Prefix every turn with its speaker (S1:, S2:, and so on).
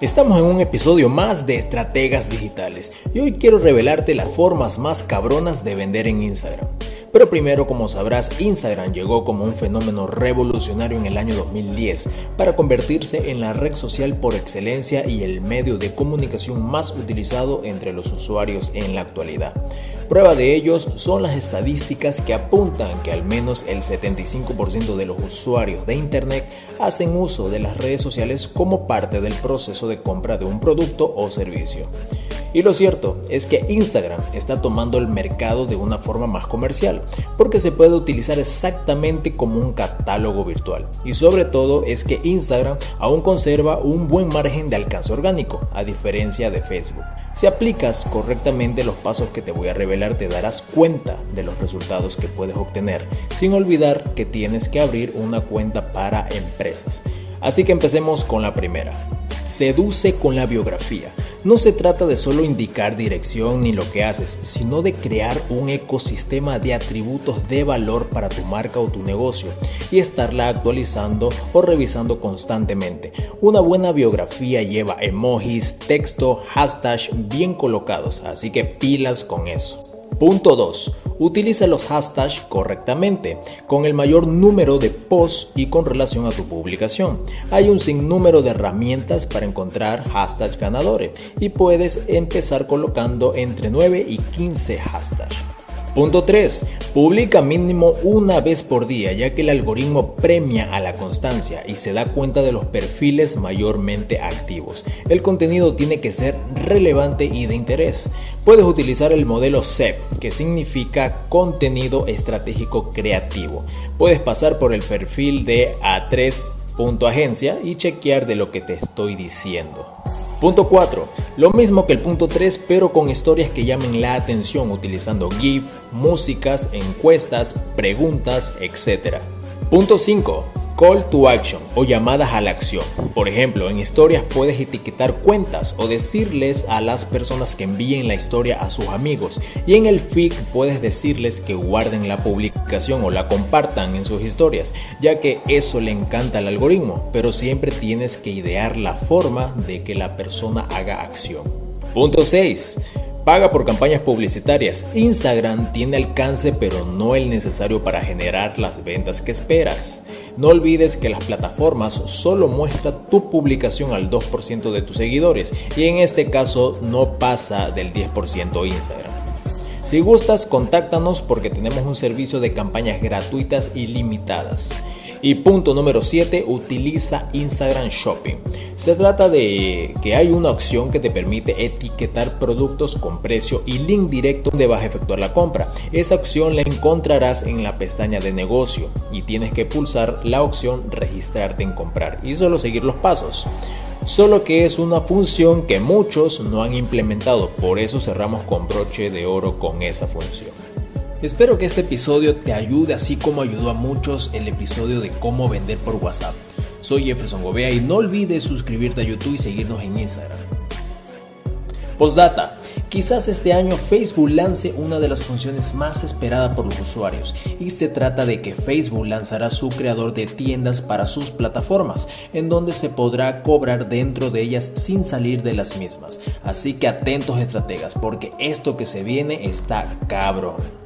S1: Estamos en un episodio más de Estrategas Digitales y hoy quiero revelarte las formas más cabronas de vender en Instagram. Pero primero, como sabrás, Instagram llegó como un fenómeno revolucionario en el año 2010 para convertirse en la red social por excelencia y el medio de comunicación más utilizado entre los usuarios en la actualidad. Prueba de ellos son las estadísticas que apuntan que al menos el 75% de los usuarios de Internet hacen uso de las redes sociales como parte del proceso de compra de un producto o servicio. Y lo cierto es que Instagram está tomando el mercado de una forma más comercial, porque se puede utilizar exactamente como un catálogo virtual. Y sobre todo es que Instagram aún conserva un buen margen de alcance orgánico, a diferencia de Facebook. Si aplicas correctamente los pasos que te voy a revelar, te darás cuenta de los resultados que puedes obtener, sin olvidar que tienes que abrir una cuenta para empresas. Así que empecemos con la primera. Seduce con la biografía. No se trata de solo indicar dirección ni lo que haces, sino de crear un ecosistema de atributos de valor para tu marca o tu negocio y estarla actualizando o revisando constantemente. Una buena biografía lleva emojis, texto, hashtags bien colocados, así que pilas con eso. Punto 2. Utiliza los hashtags correctamente, con el mayor número de posts y con relación a tu publicación. Hay un sinnúmero de herramientas para encontrar hashtags ganadores y puedes empezar colocando entre 9 y 15 hashtags. Punto 3. Publica mínimo una vez por día, ya que el algoritmo premia a la constancia y se da cuenta de los perfiles mayormente activos. El contenido tiene que ser relevante y de interés. Puedes utilizar el modelo CEP, que significa contenido estratégico creativo. Puedes pasar por el perfil de A3.agencia y chequear de lo que te estoy diciendo. Punto 4. Lo mismo que el punto 3, pero con historias que llamen la atención utilizando GIF, músicas, encuestas, preguntas, etc. Punto 5. Call to action o llamadas a la acción. Por ejemplo, en historias puedes etiquetar cuentas o decirles a las personas que envíen la historia a sus amigos. Y en el feed puedes decirles que guarden la publicación o la compartan en sus historias, ya que eso le encanta al algoritmo. Pero siempre tienes que idear la forma de que la persona haga acción. Punto 6. Paga por campañas publicitarias. Instagram tiene alcance pero no el necesario para generar las ventas que esperas. No olvides que las plataformas solo muestran tu publicación al 2% de tus seguidores y en este caso no pasa del 10% Instagram. Si gustas, contáctanos porque tenemos un servicio de campañas gratuitas y limitadas. Y punto número 7, utiliza Instagram Shopping. Se trata de que hay una opción que te permite etiquetar productos con precio y link directo donde vas a efectuar la compra. Esa opción la encontrarás en la pestaña de negocio y tienes que pulsar la opción registrarte en comprar y solo seguir los pasos solo que es una función que muchos no han implementado, por eso cerramos con broche de oro con esa función. Espero que este episodio te ayude así como ayudó a muchos el episodio de cómo vender por WhatsApp. Soy Jefferson Gobea y no olvides suscribirte a YouTube y seguirnos en Instagram. Postdata. Quizás este año Facebook lance una de las funciones más esperadas por los usuarios y se trata de que Facebook lanzará su creador de tiendas para sus plataformas, en donde se podrá cobrar dentro de ellas sin salir de las mismas. Así que atentos estrategas, porque esto que se viene está cabrón.